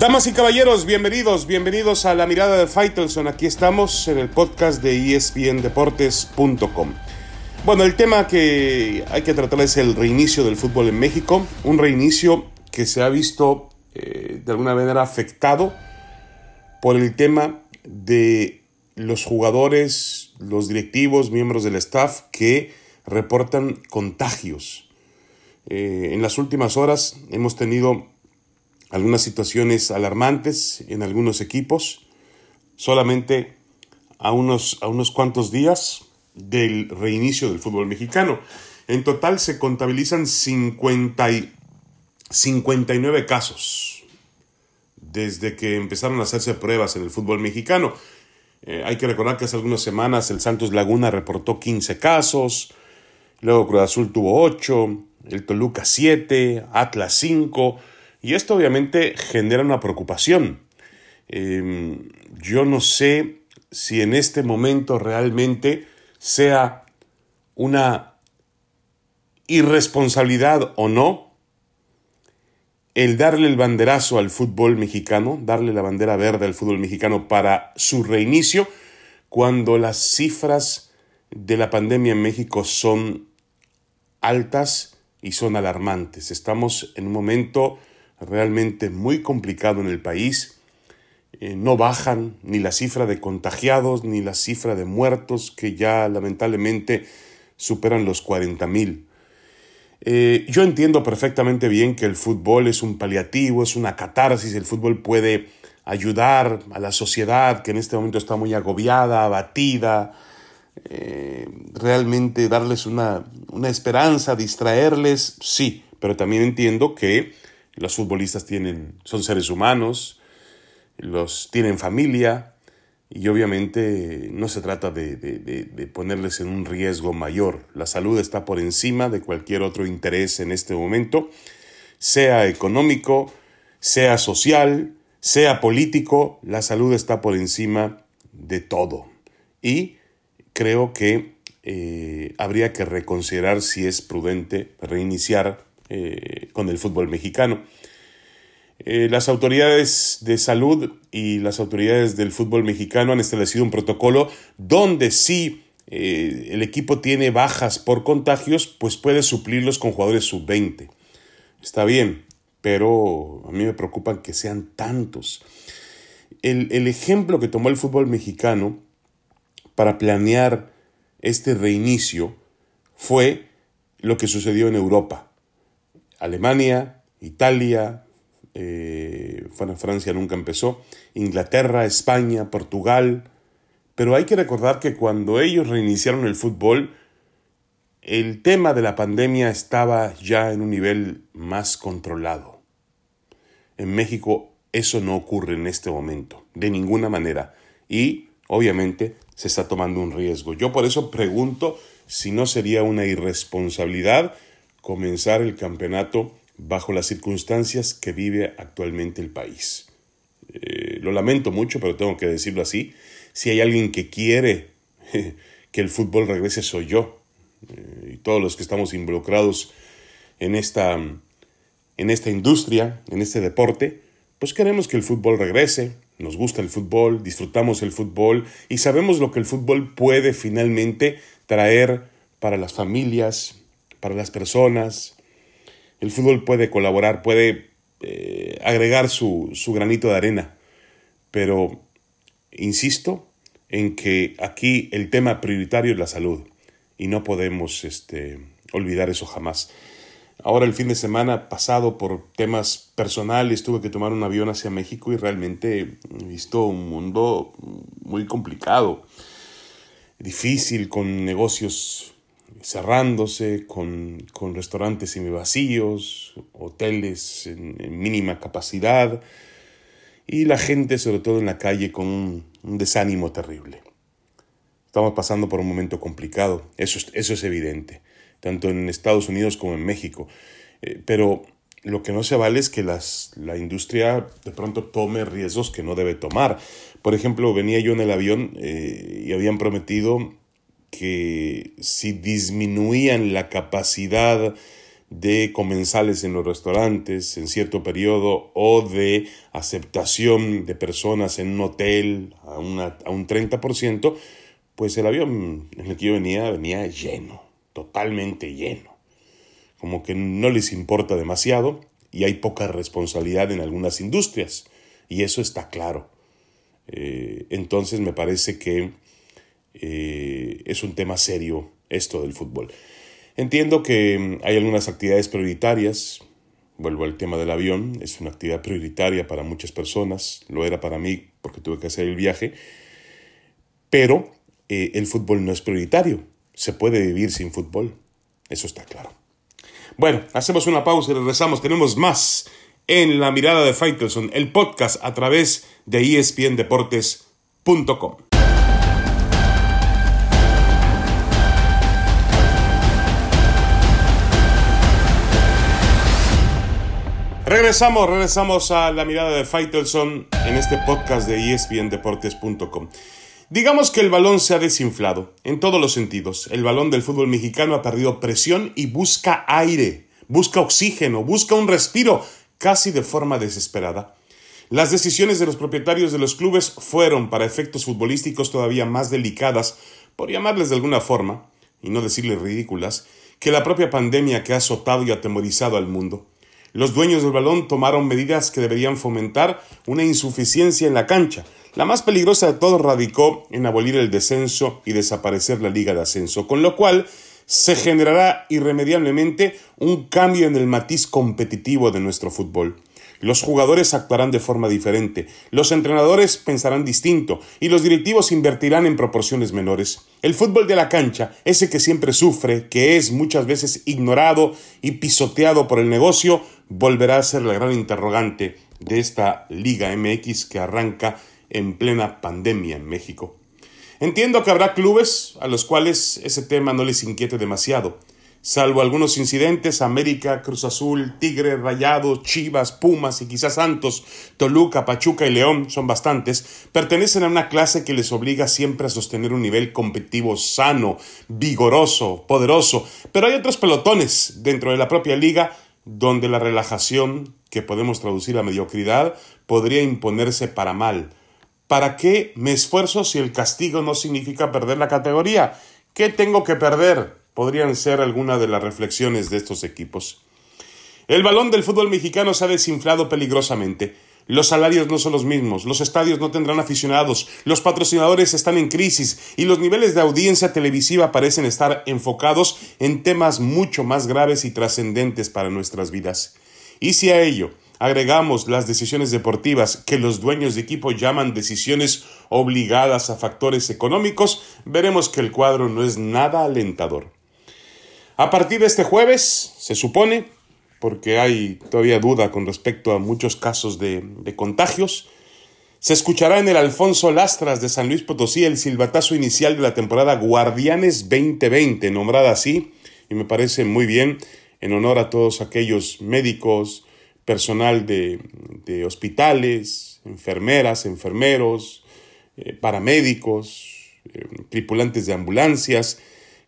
Damas y caballeros, bienvenidos, bienvenidos a la mirada de Faitelson. Aquí estamos en el podcast de espndeportes.com. Bueno, el tema que hay que tratar es el reinicio del fútbol en México, un reinicio que se ha visto eh, de alguna manera afectado por el tema de los jugadores, los directivos, miembros del staff que reportan contagios. Eh, en las últimas horas hemos tenido algunas situaciones alarmantes en algunos equipos, solamente a unos, a unos cuantos días del reinicio del fútbol mexicano. En total se contabilizan 50 y 59 casos desde que empezaron a hacerse pruebas en el fútbol mexicano. Eh, hay que recordar que hace algunas semanas el Santos Laguna reportó 15 casos, luego Cruz Azul tuvo 8, el Toluca 7, Atlas 5, y esto obviamente genera una preocupación. Em, yo no sé si en este momento realmente sea una irresponsabilidad o no el darle el banderazo al fútbol mexicano, darle la bandera verde al fútbol mexicano para su reinicio, cuando las cifras de la pandemia en México son altas y son alarmantes. Estamos en un momento realmente muy complicado en el país. Eh, no bajan ni la cifra de contagiados ni la cifra de muertos que ya lamentablemente superan los 40 mil. Eh, yo entiendo perfectamente bien que el fútbol es un paliativo, es una catarsis, el fútbol puede ayudar a la sociedad que en este momento está muy agobiada, abatida, eh, realmente darles una, una esperanza, distraerles, sí, pero también entiendo que los futbolistas tienen, son seres humanos, los tienen familia y obviamente no se trata de, de, ponerles en un riesgo mayor. La salud está por encima de cualquier otro interés en este momento, sea económico, sea social, sea político, la salud está por encima de todo. Y creo que eh, habría que reconsiderar si es prudente reiniciar eh, con el fútbol mexicano. Eh, las autoridades de salud y las autoridades del fútbol mexicano han establecido un protocolo donde si eh, el equipo tiene bajas por contagios, pues puede suplirlos con jugadores sub-20. Está bien, pero a mí me preocupan que sean tantos. El, el ejemplo que tomó el fútbol mexicano para planear este reinicio fue lo que sucedió en Europa. Alemania, Italia, eh, Francia nunca empezó, Inglaterra, España, Portugal, pero hay que recordar que cuando ellos reiniciaron el fútbol, el tema de la pandemia estaba ya en un nivel más controlado. En México eso no ocurre en este momento, de ninguna manera, y obviamente se está tomando un riesgo. Yo por eso pregunto si no sería una irresponsabilidad comenzar el campeonato bajo las circunstancias que vive actualmente el país. Eh, lo lamento mucho, pero tengo que decirlo así. Si hay alguien que quiere que el fútbol regrese, soy yo. Eh, y todos los que estamos involucrados en esta, en esta industria, en este deporte, pues queremos que el fútbol regrese. Nos gusta el fútbol, disfrutamos el fútbol y sabemos lo que el fútbol puede finalmente traer para las familias, para las personas. El fútbol puede colaborar, puede eh, agregar su, granito de arena, pero insisto en que aquí el tema prioritario es la salud y no podemos este, olvidar eso jamás. Ahora el fin de semana pasado por temas personales tuve que tomar un avión hacia México y realmente he visto un mundo muy complicado, difícil, con negocios cerrándose, con, con restaurantes vacíos, hoteles en, mínima capacidad y la gente sobre todo en la calle con un, desánimo terrible. Estamos pasando por un momento complicado, eso, eso es evidente, tanto en Estados Unidos como en México. Eh, pero lo que no se vale es que las, la industria de pronto tome riesgos que no debe tomar. Por ejemplo, venía yo en el avión eh, y habían prometido que si disminuían la capacidad de comensales en los restaurantes en cierto periodo o de aceptación de personas en un hotel a, a un 30%, pues el avión en el que yo venía venía lleno, totalmente lleno. Como que no les importa demasiado y hay poca responsabilidad en algunas industrias. Y eso está claro. Eh, entonces me parece que eh, es un tema serio esto del fútbol. Entiendo que mm, hay algunas actividades prioritarias. Vuelvo al tema del avión. Es una actividad prioritaria para muchas personas. Lo era para mí porque tuve que hacer el viaje. Pero eh, el fútbol no es prioritario. Se puede vivir sin fútbol. Eso está claro. Bueno, hacemos una pausa y regresamos. Tenemos más en La Mirada de Faitelson, el podcast a través de espndeportes.com. Regresamos, regresamos a la mirada de Faitelson en este podcast de espndeportes.com. Digamos que el balón se ha desinflado, en todos los sentidos. El balón del fútbol mexicano ha perdido presión y busca aire, busca oxígeno, busca un respiro, casi de forma desesperada. Las decisiones de los propietarios de los clubes fueron, para efectos futbolísticos todavía más delicadas, por llamarles de alguna forma, y no decirles ridículas, que la propia pandemia que ha azotado y atemorizado al mundo. Los dueños del balón tomaron medidas que deberían fomentar una insuficiencia en la cancha, la más peligrosa de todos radicó en abolir el descenso y desaparecer la liga de ascenso, con lo cual se generará irremediablemente un cambio en el matiz competitivo de nuestro fútbol. Los jugadores actuarán de forma diferente, los entrenadores pensarán distinto y los directivos invertirán en proporciones menores. El fútbol de la cancha, ese que siempre sufre, que es muchas veces ignorado y pisoteado por el negocio, volverá a ser la gran interrogante de esta Liga MX que arranca en plena pandemia en México. Entiendo que habrá clubes a los cuales ese tema no les inquiete demasiado. Salvo algunos incidentes, América, Cruz Azul, Tigre, Rayado, Chivas, Pumas y quizás Santos, Toluca, Pachuca y León, son bastantes, pertenecen a una clase que les obliga siempre a sostener un nivel competitivo sano, vigoroso, poderoso, pero hay otros pelotones dentro de la propia liga donde la relajación, que podemos traducir a mediocridad, podría imponerse para mal, ¿Para qué me esfuerzo si el castigo no significa perder la categoría? ¿Qué tengo que perder? Podrían ser algunas de las reflexiones de estos equipos. El balón del fútbol mexicano se ha desinflado peligrosamente. Los salarios no son los mismos, los estadios no tendrán aficionados, los patrocinadores están en crisis y los niveles de audiencia televisiva parecen estar enfocados en temas mucho más graves y trascendentes para nuestras vidas. Y si a ello agregamos las decisiones deportivas que los dueños de equipo llaman decisiones obligadas a factores económicos, veremos que el cuadro no es nada alentador. A partir de este jueves, se supone, porque hay todavía duda con respecto a muchos casos de, contagios, se escuchará en el Alfonso Lastras de San Luis Potosí el silbatazo inicial de la temporada Guardianes 2020, nombrada así, y me parece muy bien, en honor a todos aquellos médicos, personal de, hospitales, enfermeras, enfermeros, eh, paramédicos, eh, tripulantes de ambulancias,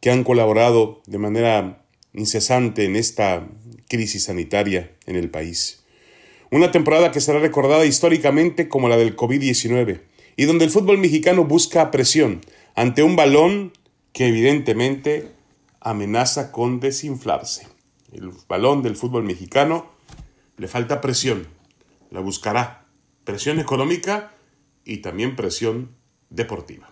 que han colaborado de manera incesante en esta crisis sanitaria en el país. Una temporada que será recordada históricamente como la del COVID-19 y donde el fútbol mexicano busca presión ante un balón que evidentemente amenaza con desinflarse. El balón del fútbol mexicano le falta presión, la buscará. Presión económica y también presión deportiva.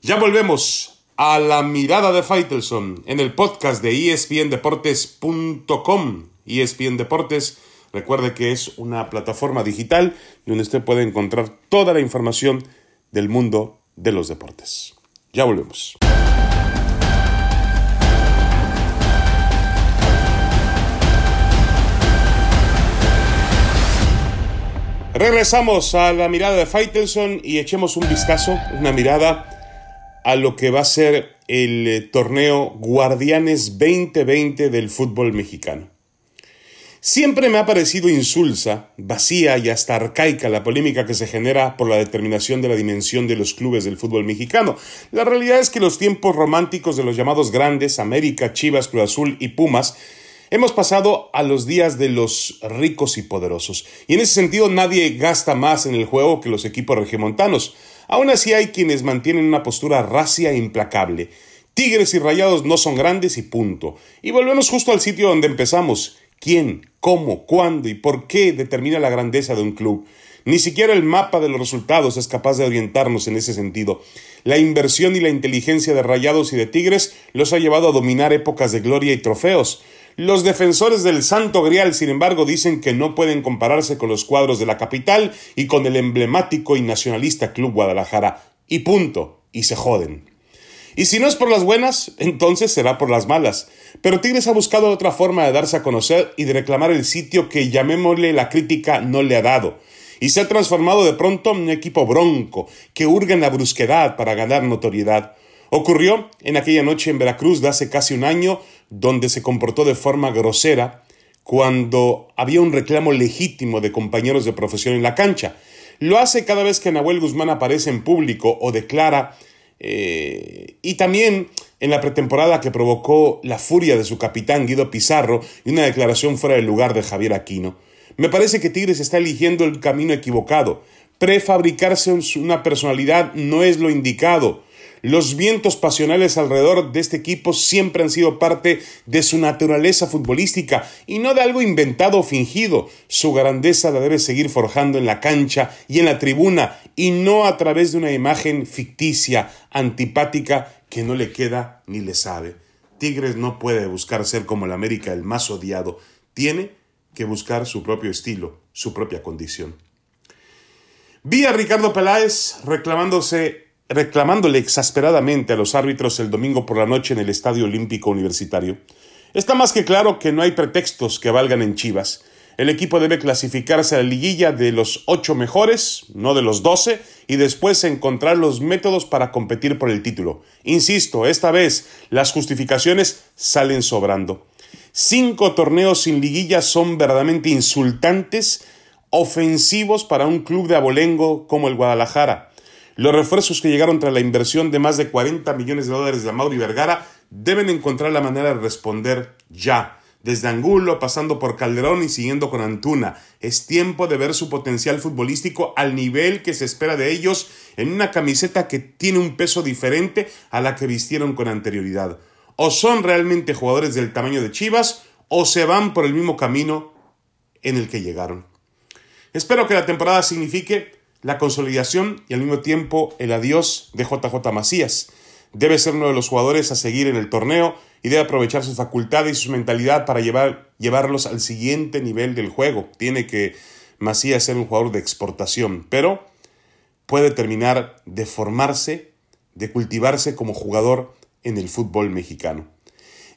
Ya volvemos a la mirada de Faitelson en el podcast de espndeportes.com. ESPN Deportes, recuerde que es una plataforma digital donde usted puede encontrar toda la información del mundo de los deportes. Ya volvemos. Regresamos a la mirada de Faitelson y echemos un vistazo, una mirada a lo que va a ser el eh, torneo Guardianes 2020 del fútbol mexicano. Siempre me ha parecido insulsa, vacía y hasta arcaica la polémica que se genera por la determinación de la dimensión de los clubes del fútbol mexicano. La realidad es que los tiempos románticos de los llamados grandes, América, Chivas, Cruz Azul y Pumas, Hemos pasado a los días de los ricos y poderosos, y en ese sentido nadie gasta más en el juego que los equipos regiomontanos. Aún así hay quienes mantienen una postura racia e implacable. Tigres y Rayados no son grandes y punto. Y volvemos justo al sitio donde empezamos. ¿Quién, cómo, cuándo y por qué determina la grandeza de un club? Ni siquiera el mapa de los resultados es capaz de orientarnos en ese sentido. La inversión y la inteligencia de Rayados y de Tigres los ha llevado a dominar épocas de gloria y trofeos. Los defensores del Santo Grial, sin embargo, dicen que no pueden compararse con los cuadros de la capital y con el emblemático y nacionalista Club Guadalajara. Y punto. Y se joden. Y si no es por las buenas, entonces será por las malas. Pero Tigres ha buscado otra forma de darse a conocer y de reclamar el sitio que llamémosle la crítica no le ha dado y se ha transformado de pronto en un equipo bronco que hurga en la brusquedad para ganar notoriedad. Ocurrió en aquella noche en Veracruz de hace casi un año, donde se comportó de forma grosera cuando había un reclamo legítimo de compañeros de profesión en la cancha. Lo hace cada vez que Nahuel Guzmán aparece en público o declara, eh, y también en la pretemporada que provocó la furia de su capitán Guido Pizarro y una declaración fuera del lugar de Javier Aquino. Me parece que Tigres está eligiendo el camino equivocado. Prefabricarse una personalidad no es lo indicado. Los vientos pasionales alrededor de este equipo siempre han sido parte de su naturaleza futbolística y no de algo inventado o fingido. Su grandeza la debe seguir forjando en la cancha y en la tribuna y no a través de una imagen ficticia, antipática, que no le queda ni le sabe. Tigres no puede buscar ser como el América el más odiado. Tiene que buscar su propio estilo, su propia condición. Vi a Ricardo Peláez reclamándose, reclamándole exasperadamente a los árbitros el domingo por la noche en el Estadio Olímpico Universitario. Está más que claro que no hay pretextos que valgan en Chivas. El equipo debe clasificarse a la liguilla de los ocho mejores, no de los doce, y después encontrar los métodos para competir por el título. Insisto, esta vez las justificaciones salen sobrando. Cinco torneos sin liguilla son verdaderamente insultantes, ofensivos para un club de abolengo como el Guadalajara. Los refuerzos que llegaron tras la inversión de más de 40 millones de dólares de Mauri Vergara deben encontrar la manera de responder ya. Desde Angulo, pasando por Calderón y siguiendo con Antuna. Es tiempo de ver su potencial futbolístico al nivel que se espera de ellos en una camiseta que tiene un peso diferente a la que vistieron con anterioridad o son realmente jugadores del tamaño de Chivas o se van por el mismo camino en el que llegaron. Espero que la temporada signifique la consolidación y al mismo tiempo el adiós de JJ Macías. Debe ser uno de los jugadores a seguir en el torneo y debe aprovechar sus facultades y su mentalidad para llevar, llevarlos al siguiente nivel del juego. Tiene que Macías ser un jugador de exportación, pero puede terminar de formarse, de cultivarse como jugador en el fútbol mexicano.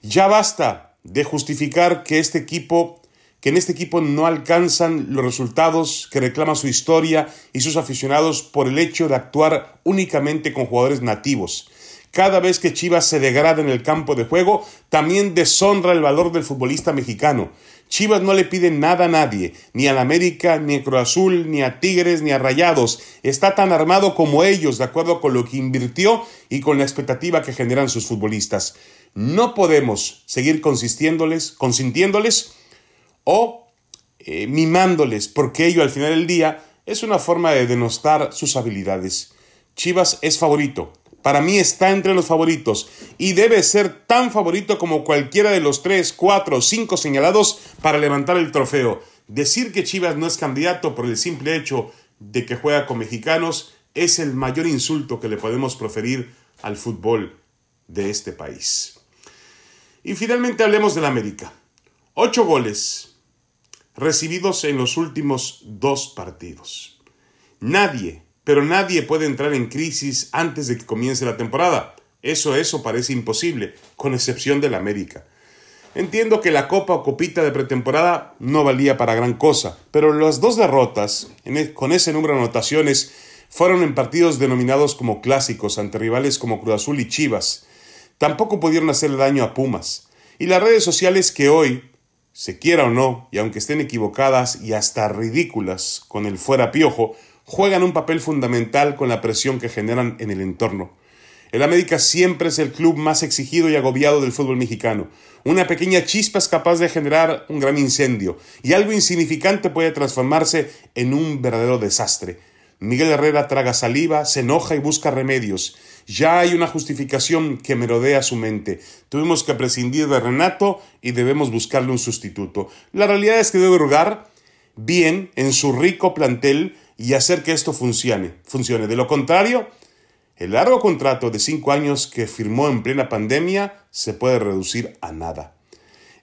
Ya basta de justificar que este equipo que en este equipo no alcanzan los resultados que reclama su historia y sus aficionados por el hecho de actuar únicamente con jugadores nativos. Cada vez que Chivas se degrada en el campo de juego, también deshonra el valor del futbolista mexicano. Chivas no le pide nada a nadie, ni a la América, ni a Cruz Azul, ni a Tigres, ni a Rayados. Está tan armado como ellos, de acuerdo con lo que invirtió y con la expectativa que generan sus futbolistas. No podemos seguir consistiéndoles, consintiéndoles o eh, mimándoles, porque ello al final del día es una forma de denostar sus habilidades. Chivas es favorito, para mí está entre los favoritos y debe ser tan favorito como cualquiera de los tres, cuatro o cinco señalados para levantar el trofeo. Decir que Chivas no es candidato por el simple hecho de que juega con mexicanos es el mayor insulto que le podemos proferir al fútbol de este país. Y finalmente hablemos del América. Ocho goles recibidos en los últimos dos partidos. Nadie pero nadie puede entrar en crisis antes de que comience la temporada. Eso, eso parece imposible, con excepción del América. Entiendo que la copa o copita de pretemporada no valía para gran cosa, pero las dos derrotas, e, con ese número de anotaciones, fueron en partidos denominados como clásicos ante rivales como Cruz Azul y Chivas. Tampoco pudieron hacerle daño a Pumas. Y las redes sociales que hoy, se quiera o no, y aunque estén equivocadas y hasta ridículas con el fuera piojo, juegan un papel fundamental con la presión que generan en el entorno. El América siempre es el club más exigido y agobiado del fútbol mexicano. Una pequeña chispa es capaz de generar un gran incendio y algo insignificante puede transformarse en un verdadero desastre. Miguel Herrera traga saliva, se enoja y busca remedios. Ya hay una justificación que merodea su mente. Tuvimos que prescindir de Renato y debemos buscarle un sustituto. La realidad es que debe rogar bien en su rico plantel y hacer que esto funcione. funcione. De lo contrario, el largo contrato de cinco años que firmó en plena pandemia se puede reducir a nada.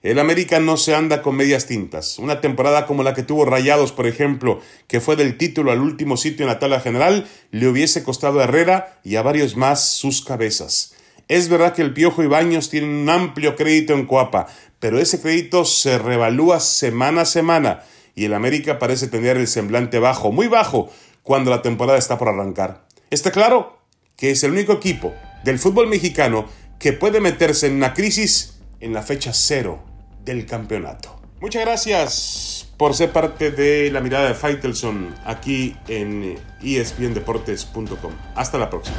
El América no se anda con medias tintas. Una temporada como la que tuvo Rayados, por ejemplo, que fue del título al último sitio en la tabla general, le hubiese costado a Herrera y a varios más sus cabezas. Es verdad que el Piojo y Baños tienen un amplio crédito en Coapa, pero ese crédito se revalúa semana a semana y el América parece tener el semblante bajo, muy bajo, cuando la temporada está por arrancar. ¿Está claro? que es el único equipo del fútbol mexicano que puede meterse en una crisis en la fecha cero del campeonato. Muchas gracias por ser parte de la mirada de Faitelson aquí en espndeportes.com. Hasta la próxima.